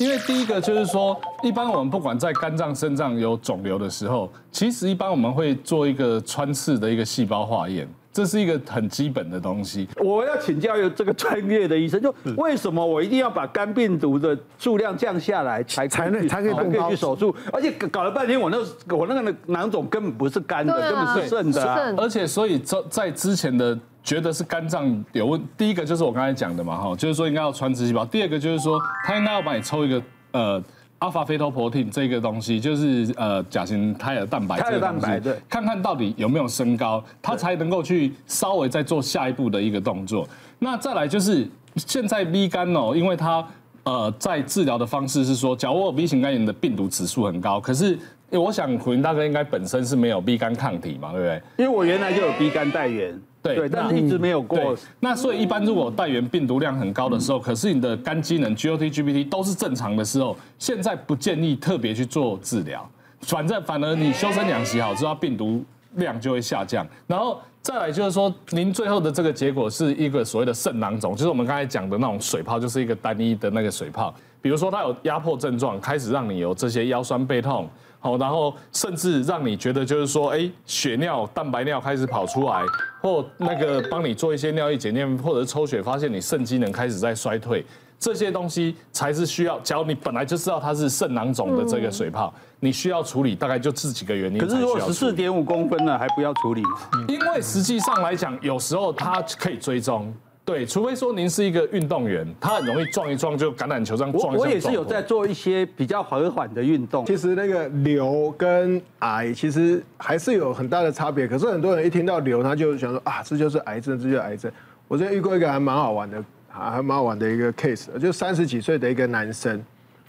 因为第一个就是说，一般我们不管在肝脏、肾脏有肿瘤的时候，其实一般我们会做一个穿刺的一个细胞化验，这是一个很基本的东西。我要请教有这个专业的医生，就为什么我一定要把肝病毒的数量降下来才才能才可以才可以去手术？而且搞了半天，我那我那个囊肿根本不是肝的，根本是肾的啊。而且所以在在之前的。觉得是肝脏有问，第一个就是我刚才讲的嘛，哈，就是说应该要穿支细胞。第二个就是说，他应该要帮你抽一个呃，alpha fetoprotein 这个东西，就是呃甲型胎儿蛋白这个东西，蛋白对，看看到底有没有升高，他才能够去稍微再做下一步的一个动作。那再来就是现在 B 肝哦，因为它呃在治疗的方式是说，假如我 B 型肝炎的病毒指数很高，可是我想苦苓大哥应该本身是没有 B 肝抗体嘛，对不对？因为我原来就有 B 肝带原。对，对，但是一直没有过。那所以一般如果带原病毒量很高的时候，可是你的肝机能 GOT、GPT 都是正常的时候，现在不建议特别去做治疗。反正反而你修身养息好之后，病毒量就会下降。然后再来就是说，您最后的这个结果是一个所谓的肾囊肿，就是我们刚才讲的那种水泡，就是一个单一的那个水泡。比如说它有压迫症状，开始让你有这些腰酸背痛。好，然后甚至让你觉得就是说，哎，血尿、蛋白尿开始跑出来，或那个帮你做一些尿液检验，或者抽血发现你肾机能开始在衰退，这些东西才是需要。假如你本来就知道它是肾囊肿的这个水泡，你需要处理，大概就这几个原因。可是如果十四点五公分呢，还不要处理？因为实际上来讲，有时候它可以追踪。对，除非说您是一个运动员，他很容易撞一撞就橄榄球这样撞一撞。我也是有在做一些比较和缓的运动。其实那个瘤跟癌其实还是有很大的差别。可是很多人一听到瘤，他就想说啊，这就是癌症，这就是癌症。我之前遇过一个还蛮好玩的，还蛮好玩的一个 case，就三十几岁的一个男生，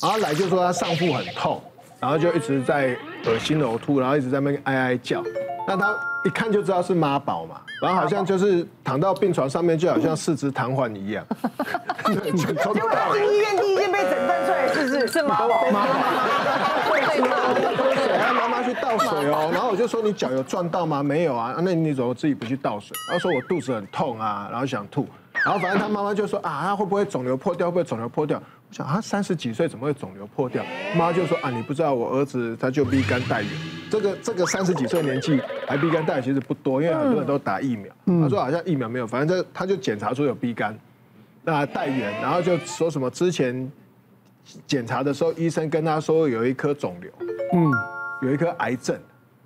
然后来就说他上腹很痛，然后就一直在恶心呕吐，然后一直在那边哀哀叫。那他一看就知道是妈宝嘛，然后好像就是躺到病床上面，就好像四肢瘫痪一样。结果他是医院第一件被诊断出来，是不是？是妈宝。妈妈。妈妈去倒水哦。然后我就说，你脚有撞到吗？没有啊。那你怎么自己不去倒水？他说我肚子很痛啊，然后想吐。然后反正他妈妈就说啊，他会不会肿瘤破掉？会不会肿瘤破掉？我想啊，三十几岁怎么会肿瘤破掉？妈就说啊，你不知道我儿子他就 B 肝带原，这个这个三十几岁年纪癌 B 肝带原其实不多，因为很多人都打疫苗。他说好像疫苗没有，反正他他就检查出有 B 肝，那带原，然后就说什么之前检查的时候医生跟他说有一颗肿瘤，嗯，有一颗癌症。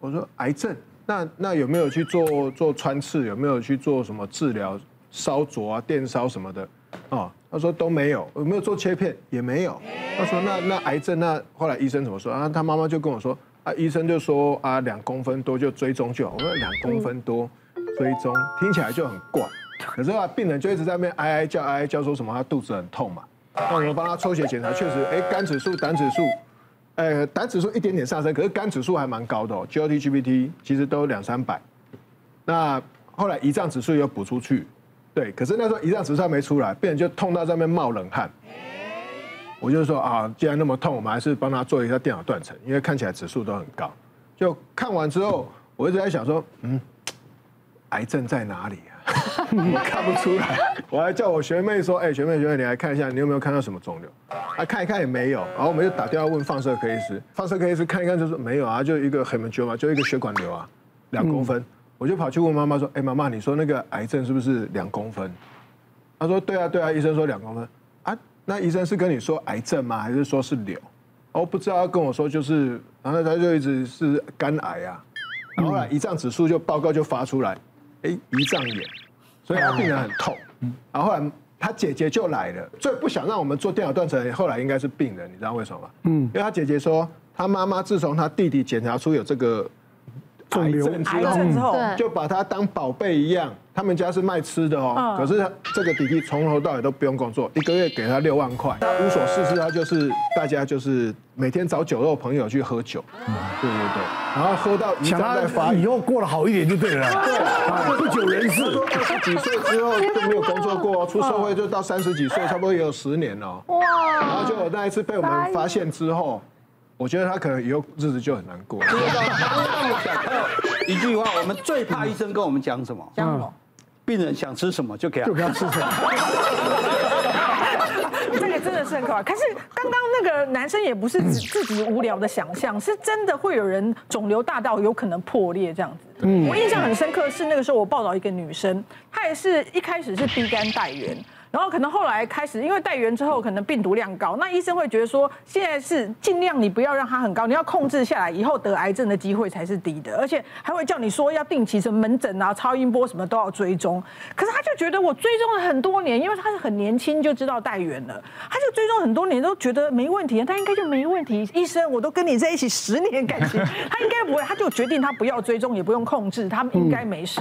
我说癌症，那那有没有去做做穿刺？有没有去做什么治疗？烧灼啊，电烧什么的，哦，他说都没有，有没有做切片也没有。他说那那癌症那后来医生怎么说啊？他妈妈就跟我说啊，医生就说啊两公分多就追踪就好。我说两公分多追踪听起来就很怪，可是啊病人就一直在那边哀哀叫哀哀叫，说什么他肚子很痛嘛。那我们帮他抽血检查，确实哎肝指数胆指数，呃胆指数一点点上升，可是肝指数还蛮高的哦，GOT GPT 其实都两三百。那后来胰脏指数又补出去。对，可是那时候胰脏指数还没出来，病人就痛到在那边冒冷汗。我就说啊，既然那么痛，我们还是帮他做一下电脑断层，因为看起来指数都很高。就看完之后，我一直在想说，嗯，癌症在哪里啊？我 看不出来。我还叫我学妹说，哎，学妹学妹，你来看一下，你有没有看到什么肿瘤？啊，看一看也没有。然后我们就打电话问放射科医师，放射科医师看一看就说没有啊，就一个 hemangioma，就一个血管瘤啊，两公分。嗯我就跑去问妈妈说：“哎，妈妈，你说那个癌症是不是两公分？”她说：“对啊，对啊。”医生说两公分啊，那医生是跟你说癌症吗？还是说是瘤？哦，不知道，他跟我说就是，然后他就一直是肝癌啊。然后后来胰脏指数就报告就发出来，哎，胰脏炎，所以他病人很痛。然后后来他姐姐就来了，最不想让我们做电脑断层，后来应该是病人，你知道为什么吗？嗯，因为他姐姐说，他妈妈自从他弟弟检查出有这个。肿瘤之后，就把它当宝贝一样。他们家是卖吃的哦，可是这个弟弟从头到尾都不用工作，一个月给他六万块，他无所事事，他就是大家就是每天找酒肉朋友去喝酒，对对对，然后喝到想他以后过得好一点就对了，对，不久人世，二十几岁之后就没有工作过，出社会就到三十几岁，差不多也有十年了。哇，然后就那一次被我们发现之后。我觉得他可能以后日子就很难过。一句话，我们最怕医生跟我们讲什么？讲什么？病人想吃什么就给他，就给他吃什么。这个真的是很可怕。可是刚刚那个男生也不是自己无聊的想象，是真的会有人肿瘤大到有可能破裂这样子。我印象很深刻是那个时候我报道一个女生，她也是一开始是低肝带原。然后可能后来开始，因为带源之后可能病毒量高，那医生会觉得说，现在是尽量你不要让它很高，你要控制下来，以后得癌症的机会才是低的，而且还会叫你说要定期什么门诊啊、超音波什么都要追踪。可是他就觉得我追踪了很多年，因为他是很年轻就知道带源了，他就追踪很多年都觉得没问题，他应该就没问题。医生，我都跟你在一起十年感情，他应该不会，他就决定他不要追踪，也不用控制，他应该没事。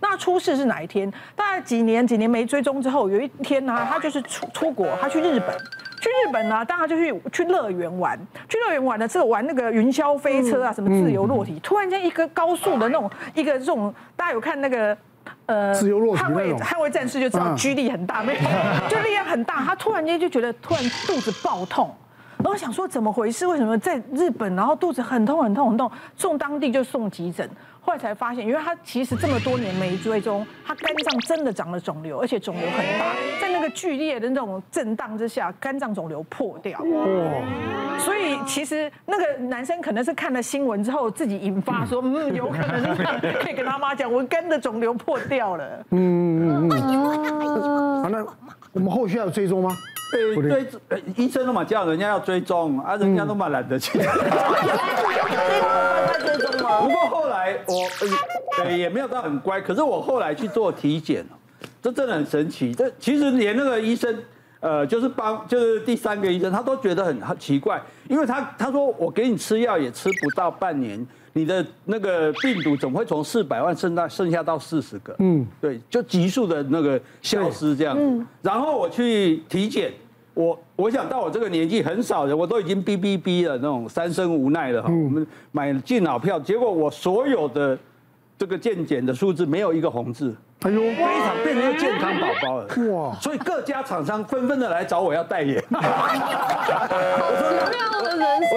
那出事是哪一天？大概几年几年没追踪之后，有一天。天呐，他就是出出国，他去日本，去日本呢，当然就去去乐园玩，去乐园玩的时候玩那个云霄飞车啊，什么自由落体，突然间一个高速的那种一个这种，大家有看那个呃，自由落体捍卫捍卫战士就知道巨力很大，没有，就力量很大，他突然间就觉得突然肚子爆痛。然后想说怎么回事？为什么在日本，然后肚子很痛很痛很痛，送当地就送急诊，后来才发现，因为他其实这么多年没追踪，他肝脏真的长了肿瘤，而且肿瘤很大，在那个剧烈的那种震荡之下，肝脏肿瘤破掉。哇！所以其实那个男生可能是看了新闻之后自己引发说，嗯，有可能可以跟他妈讲，我肝的肿瘤破掉了。嗯嗯嗯。好，那我们后续要追踪吗？对，追医生都嘛叫人家要追踪啊，人家都嘛懒得去。追 踪不过后来我呃也没有到很乖，可是我后来去做体检，这真的很神奇。这其实连那个医生，呃，就是帮就是第三个医生，他都觉得很很奇怪，因为他他说我给你吃药也吃不到半年，你的那个病毒怎么会从四百万剩到剩下到四十个？嗯，对，就急速的那个消失这样。嗯，然后我去体检。我我想到我这个年纪很少人，我都已经哔哔哔了那种三生无奈了哈。我们买进老票，结果我所有的这个健检的数字没有一个红字，哎呦，非常变成一个健康宝宝了。哇！所以各家厂商纷纷的来找我要代言。我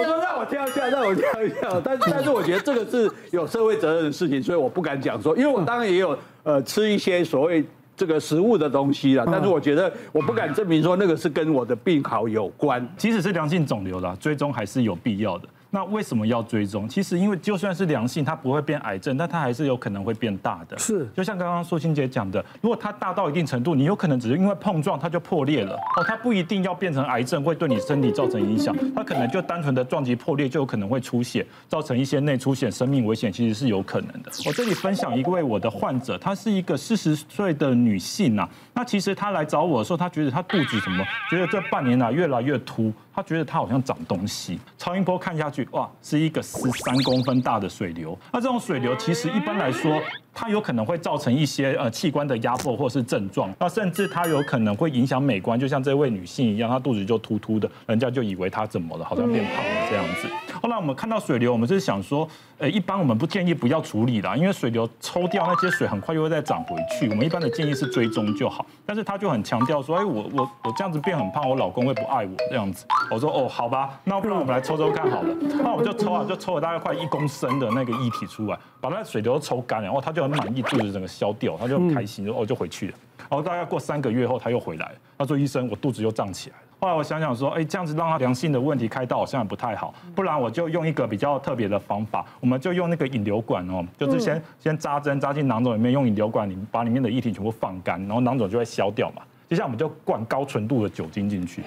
说让我跳一跳，让我跳一跳。但但是我觉得这个是有社会责任的事情，所以我不敢讲说，因为我当然也有呃吃一些所谓。这个食物的东西了，但是我觉得我不敢证明说那个是跟我的病好有关。即使是良性肿瘤啦，追踪还是有必要的。那为什么要追踪？其实因为就算是良性，它不会变癌症，但它还是有可能会变大的。是，就像刚刚素卿姐讲的，如果它大到一定程度，你有可能只是因为碰撞它就破裂了哦，它不一定要变成癌症，会对你身体造成影响。它可能就单纯的撞击破裂就有可能会出血，造成一些内出血、生命危险，其实是有可能的。我这里分享一位我的患者，她是一个四十岁的女性呐，那其实她来找我的时候，她觉得她肚子怎么觉得这半年来越来越凸。她觉得她好像长东西，超音波看下去，哇，是一个十三公分大的水流。那这种水流其实一般来说，它有可能会造成一些呃器官的压迫或是症状，那甚至它有可能会影响美观，就像这位女性一样，她肚子就凸凸的，人家就以为她怎么了，好像变胖了这样子。后来我们看到水流，我们是想说，呃，一般我们不建议不要处理啦，因为水流抽掉那些水很快又会再长回去。我们一般的建议是追踪就好。但是他就很强调说，哎，我我我这样子变很胖，我老公会不爱我这样子。我说哦，好吧，那不然我们来抽抽看好了。那我们就抽啊，就抽了大概快一公升的那个液体出来，把那水流抽干，然后他就很满意，肚子整个消掉，他就很开心，就哦就回去了。然后大概过三个月后，他又回来，他说医生，我肚子又胀起来了。后来我想想说，哎，这样子让他良性的问题开刀好像也不太好，不然我就用一个比较特别的方法，我们就用那个引流管哦，就是先先扎针扎进囊肿里面，用引流管里把里面的液体全部放干，然后囊肿就会消掉嘛。接下来我们就灌高纯度的酒精进去。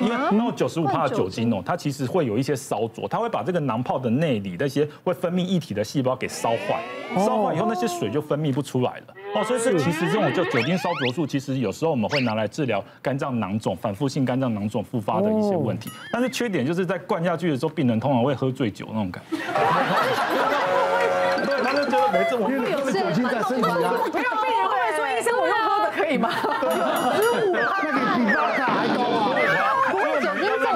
因为然后九十五帕的酒精哦，它其实会有一些烧灼，它会把这个囊泡的内里那些会分泌液体的细胞给烧坏，烧坏以后那些水就分泌不出来了。哦，所以这其实这种就酒精烧灼术，其实有时候我们会拿来治疗肝脏囊肿、反复性肝脏囊肿复发的一些问题，但是缺点就是在灌下去的时候，病人通常会喝醉酒那种感觉。对，他就觉得没这么，因为有酒精在身体啊。不要病人会说医生，我用喝的可以吗？十五那比巴卡还高啊！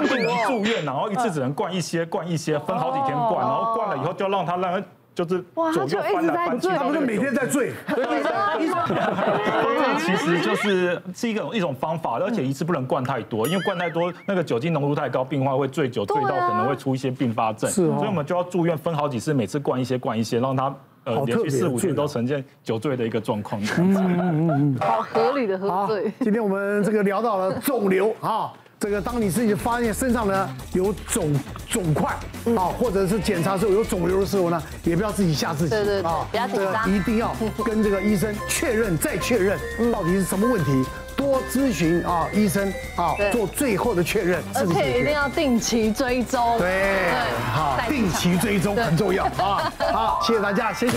住院，然后一次只能灌一些，灌一些，分好几天灌，然后灌了以后就让他让就是左右翻来翻去，他不是每天在醉。对，其实就是是一个一种方法，而且一次不能灌太多，因为灌太多那个酒精浓度太高，病患会醉酒，醉到可能会出一些并发症。是，所以我们就要住院分好几次，每次灌一些，灌一些，让他呃连续四五天都呈现酒醉的一个状况。嗯嗯嗯好合理的喝醉。今天我们这个聊到了肿瘤啊。这个当你自己发现身上呢有肿肿块啊，或者是检查的时候有肿瘤的时候呢，也不要自己吓自己。对对对，不要紧张，一定要 跟这个医生确认再确认，到底是什么问题，多咨询啊医生啊，做最后的确认。而且一定要定期追踪。对对，好，定期追踪很重要啊。好，谢谢大家，谢谢。